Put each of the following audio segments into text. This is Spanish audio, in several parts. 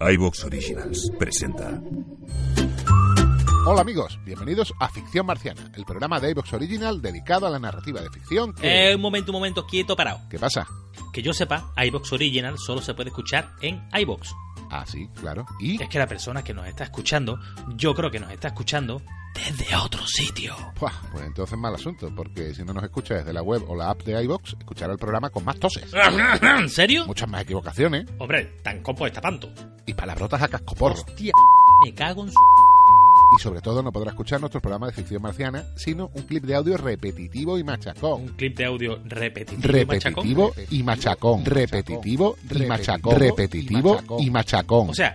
iVox Originals presenta. Hola amigos, bienvenidos a Ficción Marciana, el programa de iVox Original dedicado a la narrativa de ficción que... Eh, un momento, un momento, quieto, parado. ¿Qué pasa? Que yo sepa, iBox Original solo se puede escuchar en iBox. Ah, sí, claro. ¿Y? Es que la persona que nos está escuchando, yo creo que nos está escuchando desde otro sitio. Buah, pues entonces mal asunto, porque si no nos escucha desde la web o la app de iVox, escuchará el programa con más toses, ¿En serio? muchas más equivocaciones Hombre, tan copo está panto. Y palabrotas a cascoporro. Hostia, me cago en su... Y sobre todo no podrá escuchar nuestro programa de ficción marciana, sino un clip de audio repetitivo y machacón. Un clip de audio repetitivo, y machacón. Repetitivo y machacón. Repetitivo y machacón. Repetitivo y machacón. O sea,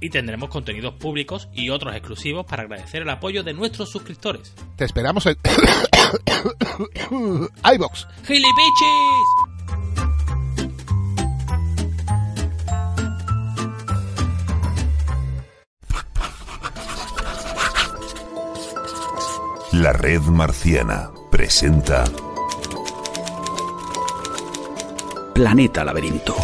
Y tendremos contenidos públicos y otros exclusivos para agradecer el apoyo de nuestros suscriptores. Te esperamos en iVox. ¡Gilipichis! La Red Marciana presenta Planeta Laberinto.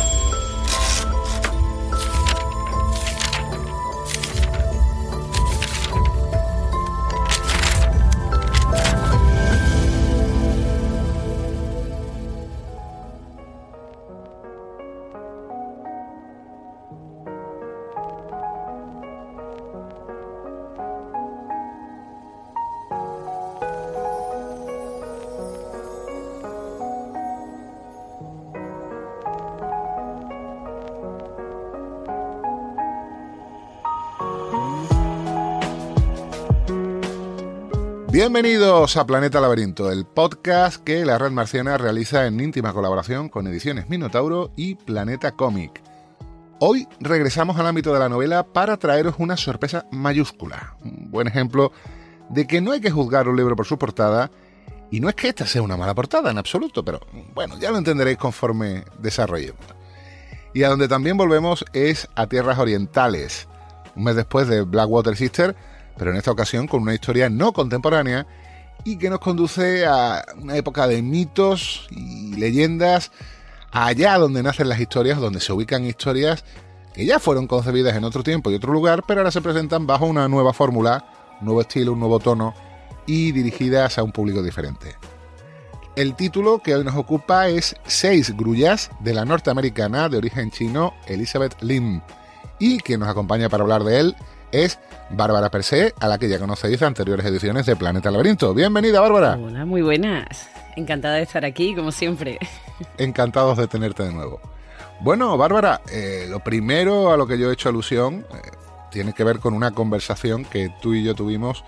Bienvenidos a Planeta Laberinto, el podcast que la red marciana realiza en íntima colaboración con Ediciones Minotauro y Planeta Comic. Hoy regresamos al ámbito de la novela para traeros una sorpresa mayúscula. Un buen ejemplo de que no hay que juzgar un libro por su portada, y no es que esta sea una mala portada en absoluto, pero bueno, ya lo entenderéis conforme desarrollemos. Y a donde también volvemos es a tierras orientales, un mes después de Blackwater Sister, pero en esta ocasión con una historia no contemporánea y que nos conduce a una época de mitos y leyendas, allá donde nacen las historias, donde se ubican historias que ya fueron concebidas en otro tiempo y otro lugar, pero ahora se presentan bajo una nueva fórmula, un nuevo estilo, un nuevo tono y dirigidas a un público diferente. El título que hoy nos ocupa es Seis grullas de la norteamericana de origen chino Elizabeth Lim y quien nos acompaña para hablar de él es Bárbara Persé, a la que ya conocéis de anteriores ediciones de Planeta Laberinto. Bienvenida, Bárbara. Hola, muy buenas. Encantada de estar aquí, como siempre. Encantados de tenerte de nuevo. Bueno, Bárbara, eh, lo primero a lo que yo he hecho alusión eh, tiene que ver con una conversación que tú y yo tuvimos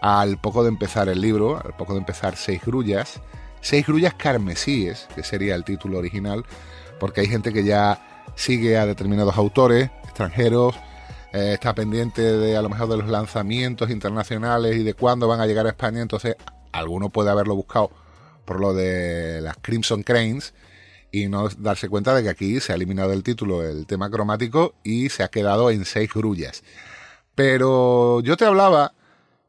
al poco de empezar el libro, al poco de empezar Seis Grullas. Seis Grullas Carmesíes, que sería el título original, porque hay gente que ya sigue a determinados autores extranjeros, eh, está pendiente de a lo mejor de los lanzamientos internacionales y de cuándo van a llegar a España, entonces alguno puede haberlo buscado por lo de las Crimson Cranes y no darse cuenta de que aquí se ha eliminado del título el tema cromático y se ha quedado en seis grullas. Pero yo te hablaba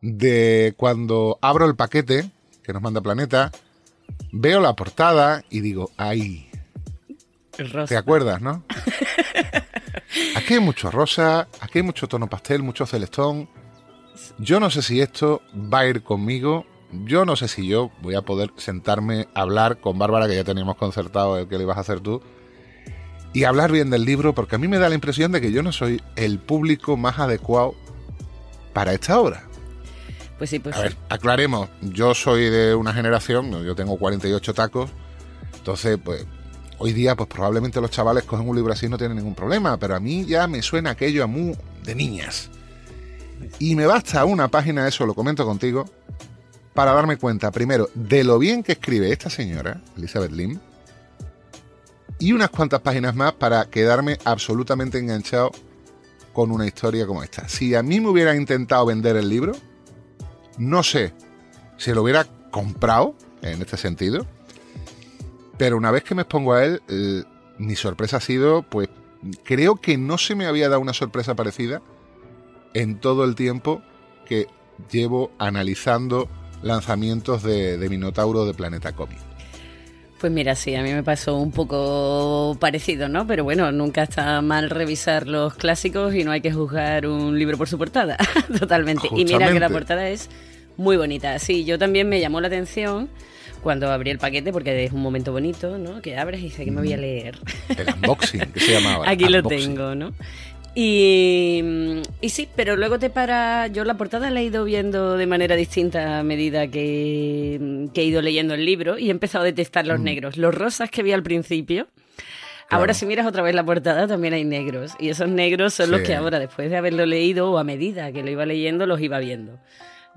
de cuando abro el paquete que nos manda Planeta, veo la portada y digo, ay, El. ¿te acuerdas, no? Aquí hay mucho rosa, aquí hay mucho tono pastel, mucho celestón. Yo no sé si esto va a ir conmigo. Yo no sé si yo voy a poder sentarme a hablar con Bárbara, que ya teníamos concertado el que le ibas a hacer tú, y hablar bien del libro, porque a mí me da la impresión de que yo no soy el público más adecuado para esta obra. Pues sí, pues A sí. ver, aclaremos, yo soy de una generación, yo tengo 48 tacos, entonces, pues, hoy día, pues probablemente los chavales cogen un libro así y no tienen ningún problema, pero a mí ya me suena aquello a muy de niñas. Y me basta una página, eso lo comento contigo, para darme cuenta, primero, de lo bien que escribe esta señora, Elizabeth Lim, y unas cuantas páginas más para quedarme absolutamente enganchado con una historia como esta. Si a mí me hubiera intentado vender el libro, no sé si lo hubiera comprado en este sentido, pero una vez que me expongo a él, eh, mi sorpresa ha sido, pues creo que no se me había dado una sorpresa parecida en todo el tiempo que llevo analizando lanzamientos de, de Minotauro de Planeta Comic. Pues mira, sí, a mí me pasó un poco parecido, ¿no? Pero bueno, nunca está mal revisar los clásicos y no hay que juzgar un libro por su portada, totalmente. Y mira que la portada es muy bonita. Sí, yo también me llamó la atención cuando abrí el paquete, porque es un momento bonito, ¿no? Que abres y dices que me voy a leer. El unboxing, que se llamaba. Aquí lo tengo, ¿no? Y, y, sí, pero luego te para. Yo la portada la he ido viendo de manera distinta a medida que, he ido leyendo el libro y he empezado a detectar los mm. negros. Los rosas que vi al principio. Ahora, si miras otra vez la portada, también hay negros. Y esos negros son los que ahora, después de haberlo leído o a medida que lo iba leyendo, los iba viendo.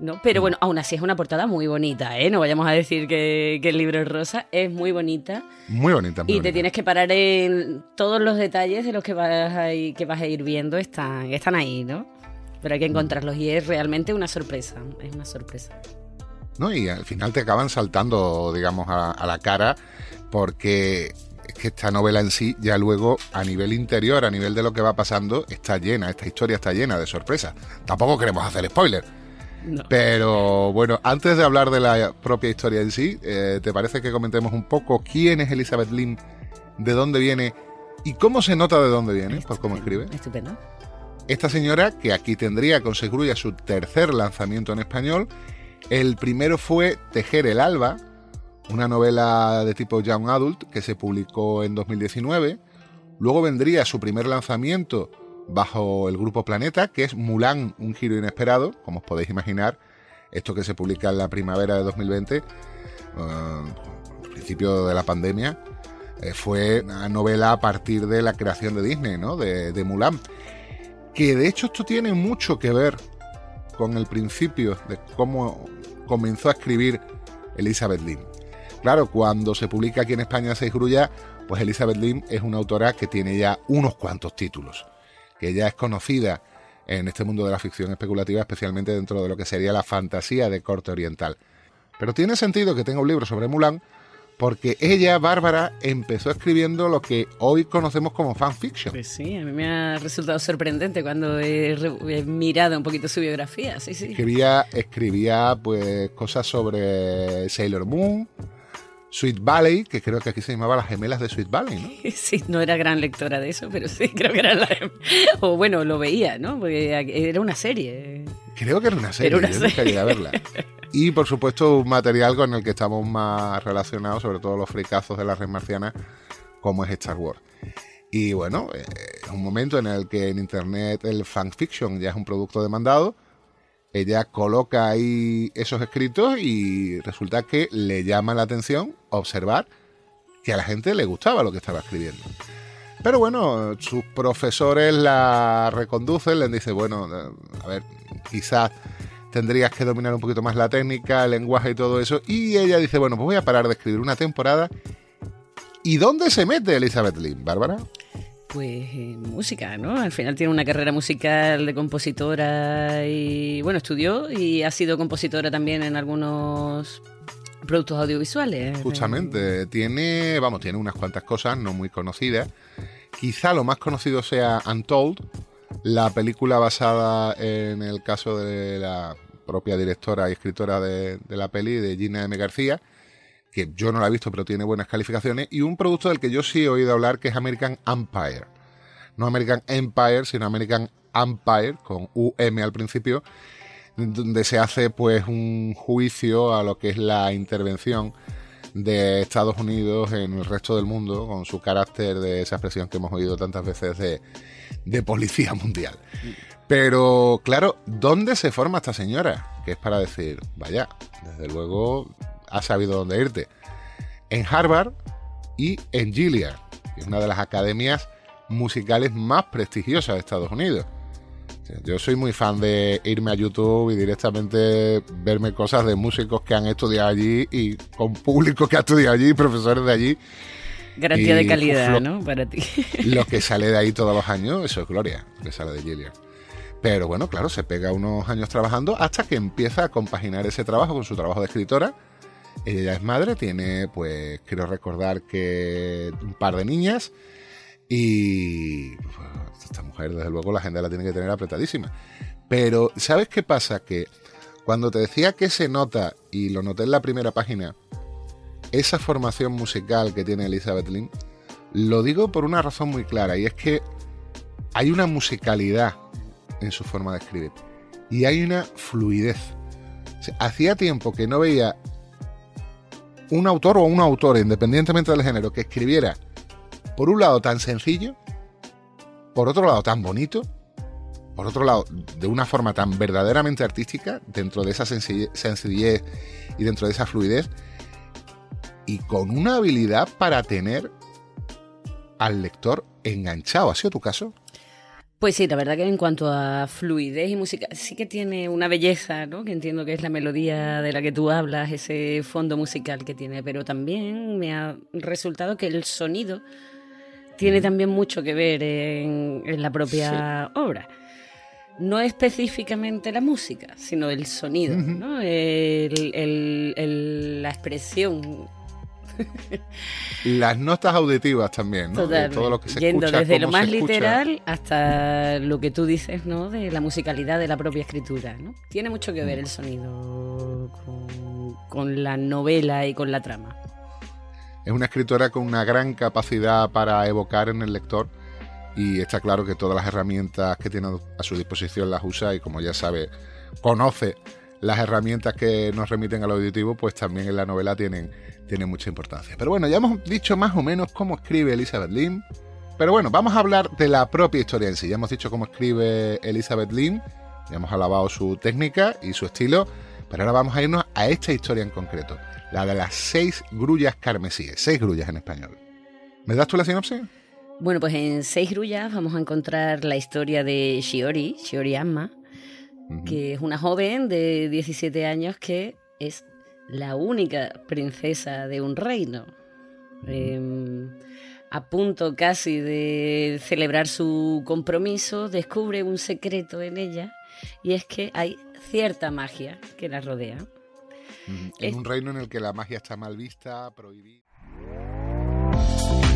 ¿No? Pero mm. bueno, aún así es una portada muy bonita, ¿eh? No vayamos a decir que, el libro es rosa, es muy bonita. Muy bonita. y te tienes que parar en todos los detalles de los que vas a ir, que vas a ir viendo, están, están ahí, ¿no? Pero hay que mm. encontrarlos y es realmente una sorpresa, es una sorpresa. ¿No? Y al final te acaban saltando, digamos, a, a la cara porque es que esta novela en sí, ya luego a nivel interior, a nivel de lo que va pasando, está llena, esta historia está llena de sorpresas. Tampoco queremos hacer pero bueno, antes de hablar de la propia historia en sí, eh, ¿te parece que comentemos un poco quién es Elizabeth Lim, de dónde viene y cómo se nota de dónde viene, por cómo escribe? Estupendo. Esta señora, que aquí tendría con seguridad su tercer lanzamiento en español, el primero fue Tejer el Alba, una novela de tipo Young Adult que se publicó en 2019. Luego vendría su primer lanzamiento bajo el grupo Planeta, que es Mulan, un giro inesperado, como os podéis imaginar, esto que se publica en la primavera de 2020, uh, al principio de la pandemia, eh, fue una novela a partir de la creación de Disney, ¿no? De, Mulan. Que de hecho esto tiene mucho que ver con el principio de cómo comenzó a escribir Elizabeth Lim. Claro, cuando se publica aquí en España Seis Grullas, pues Elizabeth Lim es una autora que tiene ya unos cuantos títulos que ya es conocida en este mundo de la ficción especulativa, especialmente dentro de lo que sería la fantasía de corte oriental. Pero tiene sentido que tenga un libro sobre Mulan porque ella, Bárbara, empezó escribiendo lo que hoy conocemos como fanfiction. Pues sí, a mí me ha resultado sorprendente cuando he, mirado un poquito su biografía. Sí, sí. Escribía, escribía pues cosas sobre Sailor Moon, Sweet Valley, que creo que aquí se llamaba Las Gemelas de Sweet Valley, ¿no? Sí, no era gran lectora de eso, pero sí, creo que era la... O bueno, lo veía, ¿no? Porque era una serie. Creo que era una serie, era una serie. a verla. Y, por supuesto, un material con el que estamos más relacionados, sobre todo los fricazos de la red marciana, como es Star Wars. Y bueno, eh, es un momento en el que en Internet el fanfiction ya es un producto demandado, ella coloca ahí esos escritos y resulta que le llama la atención observar que a la gente le gustaba lo que estaba escribiendo. Pero bueno, sus profesores la reconducen, le dicen, bueno, a ver, quizás tendrías que dominar un poquito más la técnica, el lenguaje y todo eso. Y ella dice, bueno, pues voy a parar de escribir una temporada. ¿Y dónde se mete Elizabeth Lynn, Bárbara? Pues música, ¿no? Al final tiene una carrera musical de compositora y, bueno, estudió y ha sido compositora también en algunos productos audiovisuales. Justamente, tiene, vamos, tiene unas cuantas cosas no muy conocidas. Quizá lo más conocido sea Untold, la película basada en el caso de la propia directora y escritora de, de la peli, de Gina M. García, que yo no la he visto, pero tiene buenas calificaciones, y un producto del que yo sí he oído hablar, que es American Empire. No American Empire, sino American Empire, con UM al principio, donde se hace pues un juicio a lo que es la intervención de Estados Unidos en el resto del mundo, con su carácter de esa expresión que hemos oído tantas veces de, de policía mundial. Pero claro, ¿dónde se forma esta señora? Que es para decir, vaya, desde luego has sabido dónde irte. En Harvard y en Gilead, que es una de las academias musicales más prestigiosas de Estados Unidos. Yo soy muy fan de irme a YouTube y directamente verme cosas de músicos que han estudiado allí y con público que ha estudiado allí, profesores de allí. Garantía de calidad, uf, lo- ¿no? Para ti. Lo que sale de ahí todos los años, eso es gloria, lo que sale de Gillian. Pero bueno, claro, se pega unos años trabajando hasta que empieza a compaginar ese trabajo con su trabajo de escritora. Ella es madre, tiene, pues, quiero recordar que un par de niñas. Y pues, esta mujer, desde luego, la agenda la tiene que tener apretadísima. Pero, ¿sabes qué pasa? Que cuando te decía que se nota, y lo noté en la primera página, esa formación musical que tiene Elizabeth Lynn, lo digo por una razón muy clara, y es que hay una musicalidad en su forma de escribir, y hay una fluidez. Hacía tiempo que no veía un autor o una autora, independientemente del género, que escribiera, por un lado, tan sencillo, por otro lado, tan bonito, por otro lado, de una forma tan verdaderamente artística, dentro de esa sencille- sencillez y dentro de esa fluidez, y con una habilidad para tener al lector enganchado. ¿Ha sido tu caso? Pues sí, la verdad que en cuanto a fluidez y música, sí que tiene una belleza, ¿no? Que entiendo que es la melodía de la que tú hablas, ese fondo musical que tiene, pero también me ha resultado que el sonido tiene también mucho que ver en, en la propia obra. No específicamente la música, sino el sonido. ¿no? El- el- el- la expresión Las notas auditivas también, ¿no? De todo lo que se Yendo escucha, desde lo más escucha. literal hasta lo que tú dices, ¿no? De la musicalidad de la propia escritura, ¿no? Tiene mucho que ver el sonido con, con la novela y con la trama. Es una escritora con una gran capacidad para evocar en el lector y está claro que todas las herramientas que tiene a su disposición las usa y como ya sabe, conoce las herramientas que nos remiten al auditivo, pues también en la novela tienen, mucha importancia. Pero bueno, ya hemos dicho más o menos cómo escribe Elizabeth Lim. Pero bueno, vamos a hablar de la propia historia en sí. Ya hemos dicho cómo escribe Elizabeth Lim, ya hemos alabado su técnica y su estilo, pero ahora vamos a irnos a esta historia en concreto, la de las seis grullas carmesíes, seis grullas en español. ¿Me das tú la sinopsis? Bueno, pues en Seis Grullas vamos a encontrar la historia de Shiori, Shiori Que es una joven de 17 años que es la única princesa de un reino. Eh, a punto casi de celebrar su compromiso, descubre un secreto en ella y es que hay cierta magia que la rodea. En un reino en el que la magia está mal vista, prohibida.